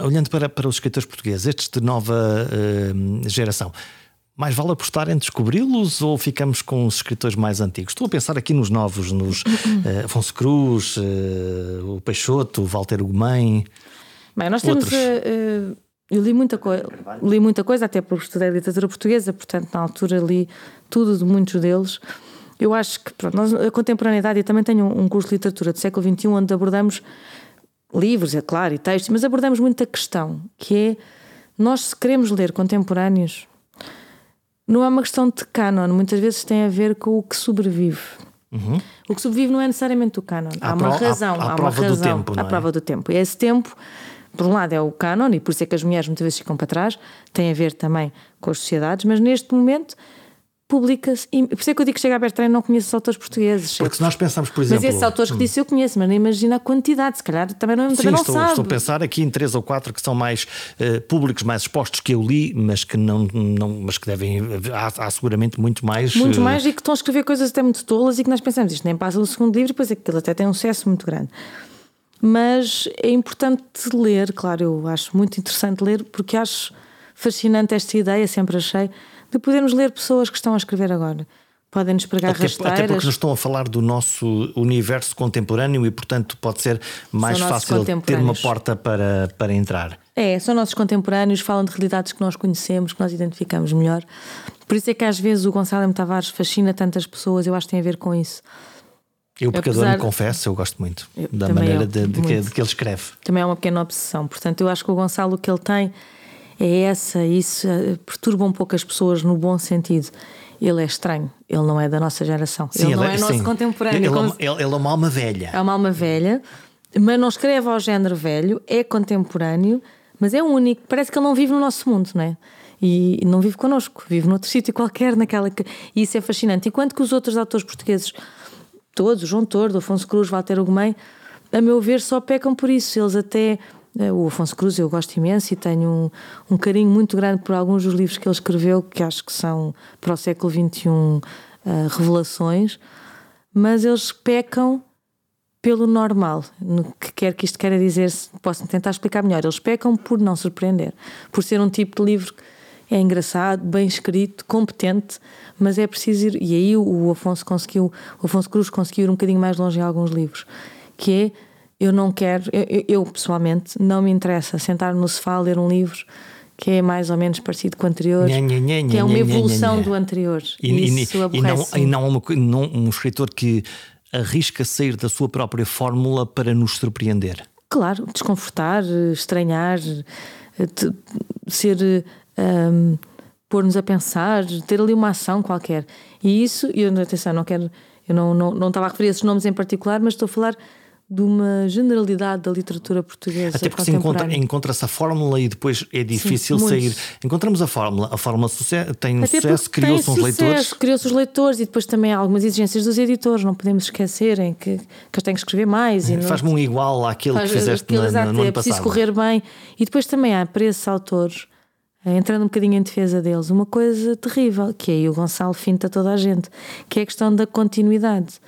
olhando para, para os escritores portugueses, estes de nova uh, geração, mais vale apostar em descobri-los ou ficamos com os escritores mais antigos? Estou a pensar aqui nos novos, nos uh, Afonso Cruz, uh, o Peixoto, o Walter Ugumem. Bem, nós temos. Uh, eu li muita, coisa, li muita coisa, até porque estudei literatura portuguesa, portanto, na altura li tudo de muitos deles. Eu acho que, pronto, nós, a contemporaneidade, eu também tenho um curso de literatura do século XXI onde abordamos livros, é claro, e textos, mas abordamos muito a questão que é nós, se queremos ler contemporâneos, não é uma questão de canon, muitas vezes tem a ver com o que sobrevive. Uhum. O que sobrevive não é necessariamente o canon. À há uma pro, razão. À, à há prova uma razão, do tempo. À é? prova do tempo. E esse tempo, por um lado, é o canon, e por isso é que as mulheres muitas vezes ficam para trás, tem a ver também com as sociedades, mas neste momento publica-se. E por isso é que eu digo que chega a Bertrand e não conheço os autores portugueses. Porque se nós pensamos, por exemplo. Mas esses autores que disse eu conheço, mas não imagino a quantidade, se calhar também não, Sim, também não estou, sabe. estou a pensar aqui em três ou quatro que são mais uh, públicos, mais expostos que eu li, mas que não, não mas que devem. Há, há seguramente muito mais. Muito uh... mais e que estão a escrever coisas até muito tolas e que nós pensamos, isto nem passa do segundo livro, e depois aquilo até tem um sucesso muito grande. Mas é importante ler, claro, eu acho muito interessante ler, porque acho fascinante esta ideia, sempre achei, de podermos ler pessoas que estão a escrever agora. Podem-nos pregar até, rasteiras. Até porque nos estão a falar do nosso universo contemporâneo e, portanto, pode ser mais fácil ter uma porta para, para entrar. É, são nossos contemporâneos, falam de realidades que nós conhecemos, que nós identificamos melhor. Por isso é que às vezes o Gonçalo M. Tavares fascina tantas pessoas, eu acho que tem a ver com isso. Eu, pecador, Apesar... me confesso, eu gosto muito eu, da maneira eu, de, de, que, de, que, ele escreve. Também é uma pequena obsessão. Portanto, eu acho que o Gonçalo, o que ele tem é essa, isso eh, perturba um pouco as pessoas no bom sentido. Ele é estranho, ele não é da nossa geração, sim, ele não é, é nosso sim. contemporâneo. Ele, como... ele, ele, é uma alma velha. É uma alma velha, mas não escreve ao género velho, é contemporâneo, mas é único. Parece que ele não vive no nosso mundo, não é? E não vive connosco, vive noutro sítio qualquer, naquela. E isso é fascinante. Enquanto que os outros autores portugueses, todos, João Tordo, Afonso Cruz, Walter Ugumem, a meu ver, só pecam por isso. Eles até o Afonso Cruz eu gosto imenso e tenho um, um, carinho muito grande por alguns dos livros que ele escreveu, que acho que são para o século XXI uh, revelações, mas eles pecam pelo normal. No que quer que isto queira dizer, posso tentar explicar melhor. Eles pecam por não surpreender, por ser um tipo de livro que é engraçado, bem escrito, competente, mas é preciso ir. E aí o Afonso conseguiu, o Afonso Cruz conseguiu ir um bocadinho mais longe em alguns livros, que é eu não quero, eu, eu, pessoalmente, não me interessa sentar no sofá a ler um livro que é mais ou menos parecido com o anterior, nha, nha, nha, que é uma evolução do anterior. E, Isso e, e não, e não, uma, não um escritor que arrisca sair da sua própria fórmula para nos surpreender. Claro, desconfortar, estranhar, ser. Um, pôr-nos a pensar, ter ali uma ação qualquer. E isso, eu, atenção, não quero. Eu não, não, não estava a referir esses nomes em particular, mas estou a falar de uma generalidade da literatura portuguesa. Até porque se encontra, encontra-se a fórmula e depois é difícil Sim, sair. Encontramos a fórmula, a fórmula tem um sucesso, criou-se uns leitores. Criou-se os leitores e depois também há algumas exigências dos editores, não podemos esquecerem que, que eles têm que escrever mais. É, Faz-me um igual àquele Faz, que fizeste aquilo, no, exato, no ano é preciso correr bem. E depois também há para esses autores entrando um bocadinho em defesa deles, uma coisa terrível, que aí o Gonçalo finta toda a gente, que é a questão da continuidade.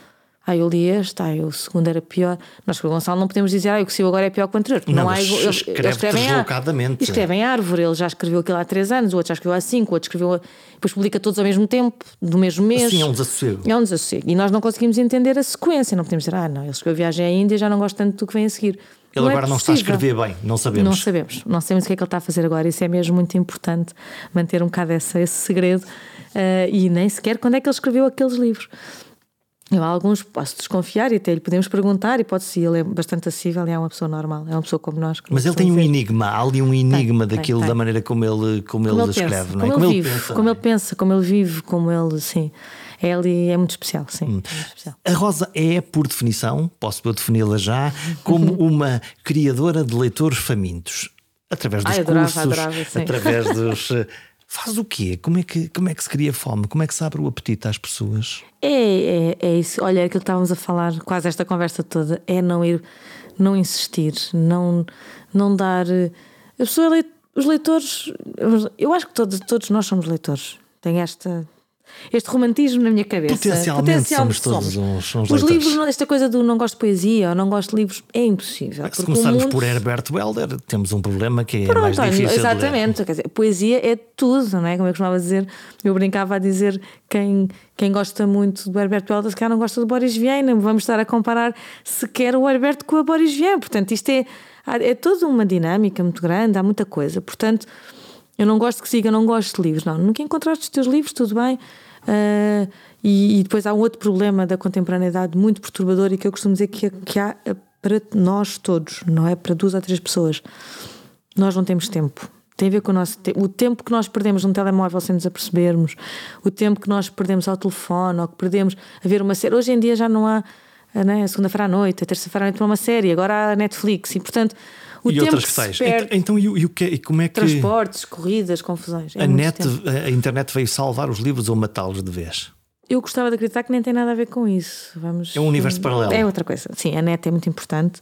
Ah, eu li este, ah, o segundo era pior. Nós com o Gonçalo não podemos dizer, ah, o que saiu agora é pior que o anterior. Não, não há eles- escreve eles escrevem deslocadamente. Escrevem árvore, ele já escreveu aquilo há três anos, o outro já escreveu há cinco, o outro escreveu. Depois publica todos ao mesmo tempo, do mesmo mês. Sim, é um desassossego. É um desassossego. E nós não conseguimos entender a sequência, não podemos dizer, ah, não, ele escreveu Viagem à Índia, já não gosto tanto do que vem a seguir. Ele é agora não está a escrever bem, não sabemos. Não sabemos, não sabemos o que é que ele está a fazer agora. Isso é mesmo muito importante manter um bocado esse, esse segredo eh, e nem sequer quando é que ele escreveu aqueles livros. Eu, há alguns posso desconfiar e até lhe podemos perguntar, e pode ser, ele é bastante acessível e é uma pessoa normal, é uma pessoa como nós. que Mas ele tem um ver. enigma, há ali um enigma tem, daquilo, tem. da maneira como ele, como como ele, ele escreve, não é? como, ele vive, pensa, como é? ele pensa, como ele vive, como ele, sim. É ali, é muito especial, sim. Hum. é muito especial. A Rosa é, por definição, posso eu defini-la já, como uma criadora de leitores famintos. Através dos Ai, adorava, cursos, adorava, sim. através dos. Faz o quê? Como é, que, como é que se cria fome? Como é que se abre o apetite às pessoas? É, é, é isso. Olha, é aquilo que estávamos a falar, quase esta conversa toda, é não ir, não insistir, não, não dar. eh, A pessoa, é os leitores, eu acho que todos, todos nós somos leitores. Tem esta, este romantismo na minha cabeça. Potencialmente somos todos somos. uns, uns Os leitores. livros, esta coisa do não gosto de poesia ou não gosto de livros, é impossível. Se porque o começarmos mundo- por Herbert Welder, temos um problema que é Pronto, mais difícil exatamente. Quer dizer, poesia é tudo, não é? Como eu costumava dizer, eu brincava a dizer quem, quem gosta muito do Herbert Welder, se calhar não gosta do Boris Vian, não vamos estar a comparar sequer o Herbert com a Boris Vian. Portanto, isto é, é toda uma dinâmica muito grande, há muita coisa. Portanto, eu não gosto que siga, não gosto de livros. Não, nunca encontraste os teus livros, tudo bem. Ah, e, e depois há um outro problema da contemporaneidade muito perturbador e que eu costumo dizer que, que há eh, para nós todos, não é para duas ou três pessoas. Nós não temos tempo. Tem a ver com o nosso tempo. O tempo que nós perdemos num telemóvel sem nos apercebermos, o tempo que nós perdemos ao telefone, ou que perdemos a ver uma série. Hoje em dia já não há né, a segunda-feira à noite, a terça-feira à noite para uma série, agora há Netflix e, portanto, o e outras que sais. perde, Então, e, e o que, e como é que transportes, corridas, confusões. É a, net, a internet veio salvar os livros ou matá-los de vez? Eu gostava de acreditar que nem tem nada a ver com isso. Vamos, É um universo paralelo. É outra coisa. Sim, a net é muito importante.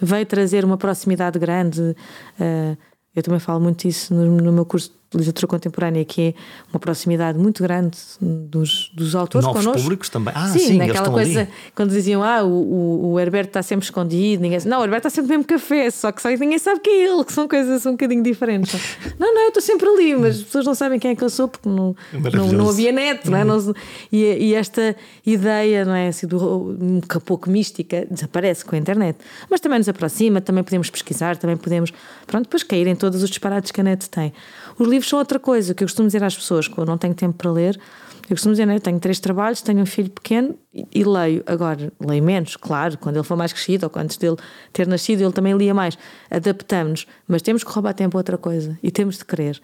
Veio trazer uma proximidade grande. eh, eu também falo muito isso no, no meu curso de literatura contemporânea, que é uma proximidade muito grande dos, dos autores Novos connosco. públicos também. Ah, sim, sim, naquela estão coisa, ali. quando diziam, ah, o, o, Herberto está sempre escondido, ninguém Não, o Herberto está sempre no mesmo café, só que só ninguém sabe quem é ele, que são coisas um bocadinho diferentes. não, não, eu estou sempre ali, mas as pessoas não sabem quem é que eu sou porque não, não, não havia net, não é? Não- e, e esta ideia, não é? Assim, do, um pouco mística, desaparece com a internet. Mas também nos aproxima, também podemos pesquisar, também podemos, pronto, depois cair em todos os disparates que a net tem. Os livros são outra coisa, o que eu costumo dizer às pessoas, quando eu não tenho tempo para ler, eu costumo dizer, né, eu tenho três trabalhos, tenho um filho pequeno e, e leio. Agora, leio menos, claro, quando ele for mais crescido ou antes dele ter nascido, ele também lia mais. Adaptamos-nos, mas temos que roubar tempo a outra coisa e temos de querer.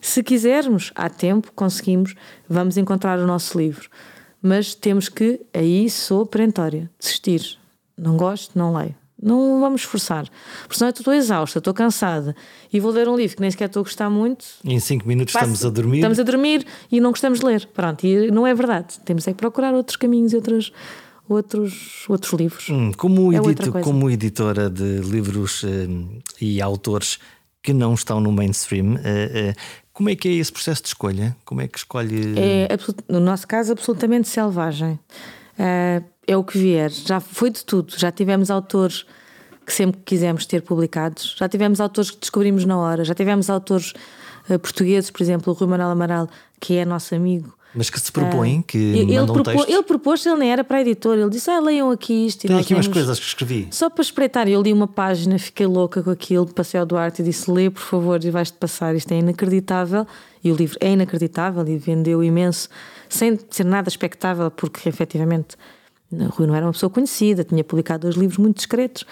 Se quisermos, há tempo, conseguimos, vamos encontrar o nosso livro. Mas temos que, aí sou perentória, desistir. Não gosto, não leio. Não vamos forçar. Porque senão eu estou exausta, estou cansada e vou ler um livro que nem sequer estou a gostar muito. Em 5 minutos Passo- estamos a dormir. Estamos a dormir e não gostamos de ler. Pronto, e não é verdade. Temos é que procurar outros caminhos e outros, outros, outros livros. Hum, como, É edito- como editora de livros eh, e autores que não estão no mainstream, eh, eh, como é que é esse processo de escolha? Como é que escolhe? É, no nosso caso, absolutamente selvagem. Ah, é o que vier. Já foi de tudo. Já tivemos autores que sempre quisemos ter publicados. Já tivemos autores que descobrimos na hora. Já tivemos autores ah, portugueses, por exemplo, o Rui Manuel Amaral, que é nosso amigo. Mas que se propõem, que Ele, propô- textos. ele propôs, ele nem era para a editora. Ele disse: Ah, leiam aqui isto. Tem aqui umas coisas que escrevi. Só para espreitar, eu li uma página, fiquei louca com aquilo, passei ao Duarte e disse: lê, por favor, e vais-te passar. Isto é inacreditável. E o livro é inacreditável e vendeu imenso, sem ser nada expectável, porque efetivamente Rui não era uma pessoa conhecida, tinha publicado dois livros muito discretos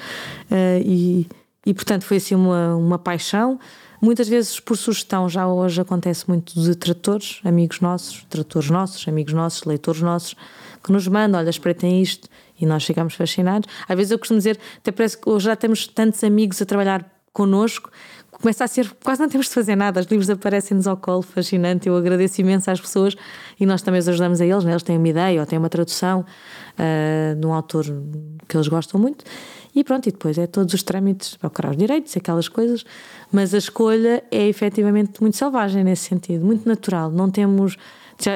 eh, e, e, portanto, foi assim uma, uma paixão. Muitas vezes, por sugestão, já hoje acontece muito de tratores, amigos nossos, tratores nossos, amigos nossos, leitores nossos, que nos mandam: olha, espreitem isto, e nós ficamos fascinados. Às vezes eu costumo dizer, até parece que hoje já temos tantos amigos a trabalhar connosco, começa a ser, quase não temos de fazer nada, os livros aparecem-nos ao colo, fascinante. Eu agradeço imenso às pessoas e nós também os ajudamos a eles, né? eles têm uma ideia ou têm uma tradução ah, de um autor que eles gostam muito. E pronto, e depois é todos os trâmites, procurar os direitos, aquelas coisas, mas a escolha é efetivamente muito selvagem nesse sentido, muito natural. Não temos. Já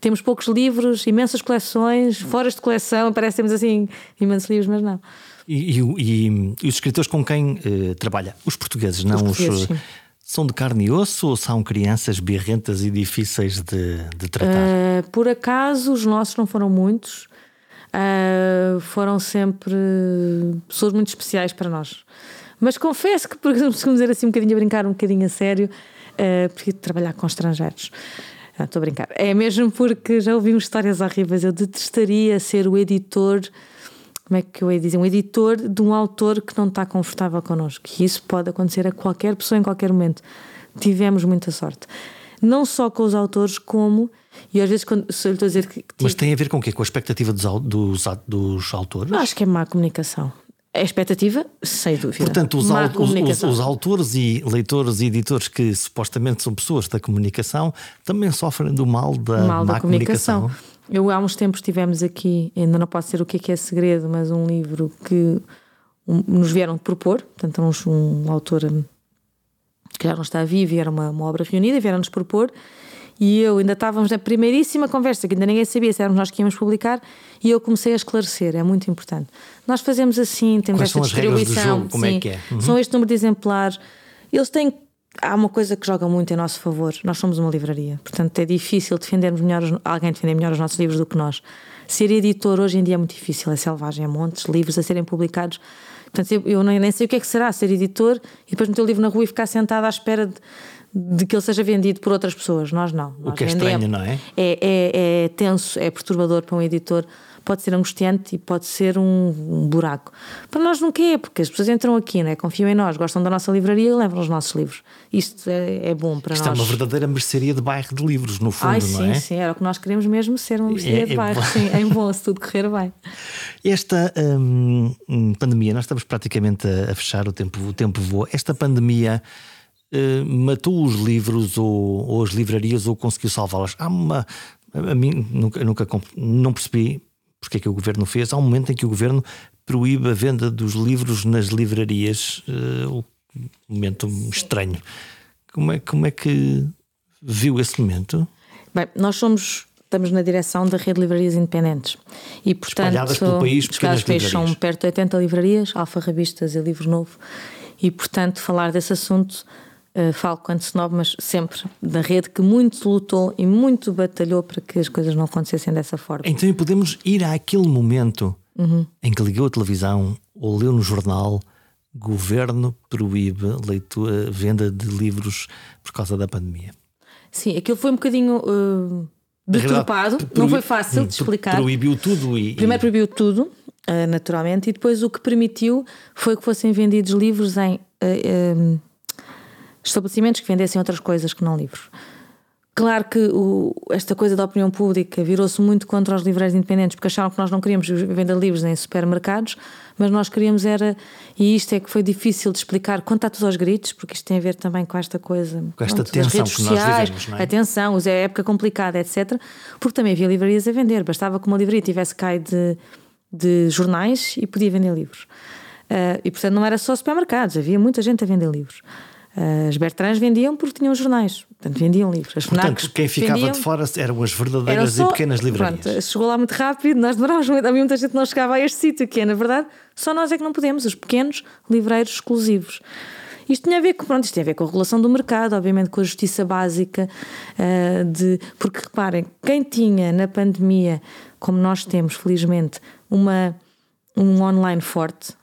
temos poucos livros, imensas coleções, fora de coleção, parece que temos assim imensos livros, mas não. E, e, e, e os escritores com quem uh, trabalha? Os portugueses, não os. Portugueses, os são de carne e osso ou são crianças birrentas e difíceis de, de tratar? Uh, por acaso, os nossos não foram muitos. Uh, foram sempre pessoas muito especiais para nós. Mas confesso que, por exemplo, se dizer assim um bocadinho a brincar, um bocadinho a sério, uh, prefiro trabalhar com estrangeiros. Não, estou a brincar. É mesmo porque já ouvimos histórias horríveis. Eu detestaria ser o editor como é que eu ia dizer, um editor de um autor que não está confortável connosco. E isso pode acontecer a qualquer pessoa em qualquer momento. Tivemos muita sorte. Não só com os autores, como. E às vezes, quando, se eu estou a dizer que. Mas tem a ver com o quê? Com a expectativa dos, dos, dos autores? Acho que é má comunicação. A expectativa, sem dúvida. Portanto, os, al os, os, os, autores e leitores e editores que supostamente são pessoas da comunicação também sofrem do mal da, mal da comunicação. comunicação. Eu há uns tempos tivemos aqui, ainda não posso dizer o que é que é segredo, mas um livro que nos vieram propor, portanto, um, um autor hum, que já não está vivo e era uma, uma obra reunida, vieram-nos propor. E eu ainda estávamos na primeiríssima conversa, que ainda ninguém sabia se éramos nós que íamos publicar, e eu comecei a esclarecer, é muito importante. Nós fazemos assim, temos Quais esta distribuição. Jogo, como é sim, é que é? Uhum. São este número de exemplares. Eles têm há uma coisa que joga muito em nosso favor. Nós somos uma livraria, portanto é difícil defendermos melhor, alguém defender melhor os nossos livros do que nós. Ser editor hoje em dia é muito difícil, é selvagem, há montes de livros a serem publicados. Portanto, eu nem sei o que é que será ser editor e depois meter o livro na rua e ficar sentado à espera de, de que ele seja vendido por outras pessoas. Nós não. Nós o que é estranho, não é? É, é? é tenso, é perturbador para um editor pode ser angustiante e pode ser um, um, buraco. Para nós nunca é, porque as pessoas entram aqui, não é? confiam em nós, gostam da nossa livraria e levam os nossos livros. Isto é, é bom para Isto nós. Isto é uma verdadeira mercearia de bairro de livros, no fundo, Ai, não sim, é? Sim, era o que nós queremos mesmo ser uma mercearia é, de é bairro. É sim, é bom se tudo correr bem. Esta hum, hum, pandemia, nós estamos praticamente a, a, fechar, o tempo, o tempo voa. Esta pandemia. Uh, matou os livros ou, ou as livrarias ou conseguiu salvá-las? Há uma. A mim nunca, nunca não percebi porque é que o governo fez. Há um momento em que o governo proíbe a venda dos livros nas livrarias, uh, um momento estranho. Como é, como é que viu esse momento? Bem, nós somos estamos na direção da rede de livrarias independentes e portanto espalhadas pelo país, espalhadas pelo país são perto de 80 livrarias, alfarrabistas e livro novo e portanto falar desse assunto uh, falo quanto se novo, mas sempre da rede que muito lutou e muito batalhou para que as coisas não acontecessem dessa forma. Então podemos ir àquele momento uhum. em que ligou a televisão ou leu no jornal governo proíbe leitura, venda de livros por causa da pandemia. Sim, aquilo foi um bocadinho uh, deturpado, não foi fácil de explicar. Proibiu tudo e. Primeiro proibiu tudo, uh, naturalmente, e depois o que permitiu foi que fossem vendidos livros em uh, estabelecimentos que vendessem outras coisas que não livros. Claro que o, esta coisa da opinião pública virou-se muito contra os livreiros independentes porque acharam que nós não queríamos vender livros em supermercados, mas nós queríamos era, e isto é que foi difícil de explicar, quanto a todos aos gritos, porque isto tem a ver também com esta coisa, com esta pronto, tensão redes sociais, vivemos, não é? atenção, é época complicada, etc. Porque também havia livrarias a vender, bastava que uma livraria tivesse cai de, de jornais e podia vender livros. Uh, e portanto não era só supermercados, havia muita gente a vender livros. As Bertrands vendiam porque tinham jornais, portanto vendiam livros. As portanto, quem ficava vendiam, de fora eram as verdadeiras só, e pequenas livrarias. Pronto, chegou lá muito rápido, nós demorámos muito, havia muita gente que não chegava a este sítio, que é, na verdade, só nós é que não podemos, os pequenos livreiros exclusivos. Isto tinha a ver com, pronto, isto tem a ver com a regulação do mercado, obviamente com a justiça básica, uh, de, porque reparem, quem tinha na pandemia, como nós temos, felizmente, uma, um online forte,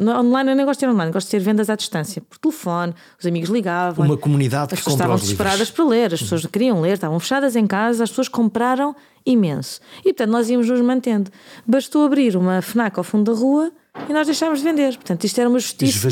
online eu nem gosto de ter online, gosto de ter vendas à distância, por telefone, os amigos ligavam. Uma comunidade as que pessoas estavam desesperadas para ler, as pessoas queriam ler, estavam fechadas em casa, as pessoas compraram imenso. E portanto nós íamos nos mantendo. Bastou abrir uma FNAC ao fundo da rua e nós deixámos de vender. Portanto, isto era uma justiça.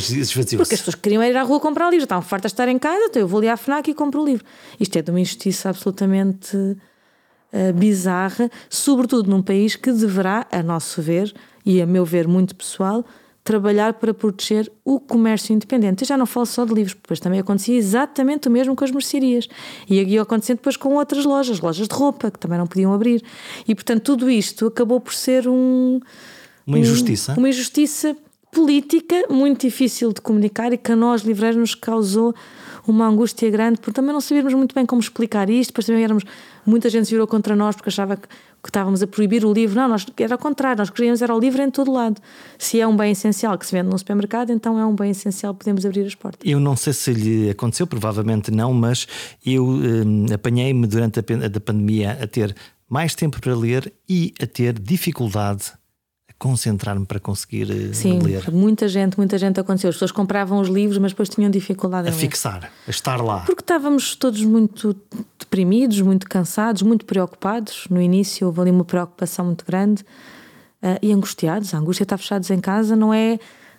Porque as pessoas queriam ir à rua comprar livros, estavam fartas de estar em casa, então eu vou ali à FNAC e compro o livro. Isto é de uma injustiça absolutamente uh, bizarra, sobretudo num país que deverá, a nosso ver, e a meu ver muito pessoal, trabalhar para proteger o comércio independente. Eu já não falo só de livros, depois também acontecia exatamente o mesmo com as mercearias. E ia acontecendo depois com outras lojas, lojas de roupa, que também não podiam abrir. E portanto tudo isto acabou por ser um. Uma injustiça? Um, uma injustiça política muito difícil de comunicar e que a nós, livreiros, nos causou uma angústia grande, porque também não sabíamos muito bem como explicar isto, depois também éramos, muita gente se virou contra nós porque achava que, que estávamos a proibir o livro. Não, nós, era ao contrário, nós queríamos era o livro em todo lado. Se é um bem essencial que se vende num supermercado, então é um bem essencial, podemos abrir as portas. Eu não sei se lhe aconteceu, provavelmente não, mas eu hum, apanhei-me durante a, a pandemia a ter mais tempo para ler e a ter dificuldade concentrar-me para conseguir eh, Sim, ler. muita gente, muita gente aconteceu. As pessoas compravam os livros, mas depois tinham dificuldade a ler. fixar, a estar lá. Porque estávamos todos muito deprimidos, muito cansados, muito preocupados. No início houve ali uma preocupação muito grande uh, e angustiados. A angústia estar fechados em casa não é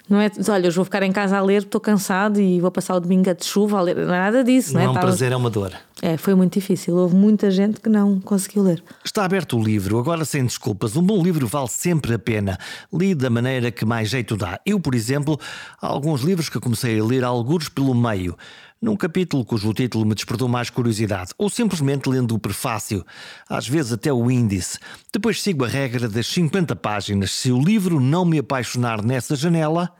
não é, olha, eu vou ficar em casa a ler, estou cansado e vou passar o domingo de chuva a ler. Não é nada disso, não, é? Não é um prazer, é uma dor. É, foi muito difícil. Houve muita gente que não conseguiu ler. Está aberto o livro, agora sem desculpas. Um bom livro vale sempre a pena. Li da maneira que mais jeito dá. Eu, por exemplo, há alguns livros que comecei a ler alguns pelo meio num capítulo cujo título me despertou mais curiosidade, ou simplesmente lendo o prefácio, às vezes até o índice. Depois sigo a regra das 50 páginas. Se o livro não me apaixonar nessa janela,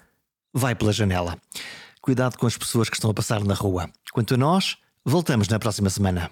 vai pela janela. Cuidado com as pessoas que estão a passar na rua. Quanto a nós, voltamos na próxima semana.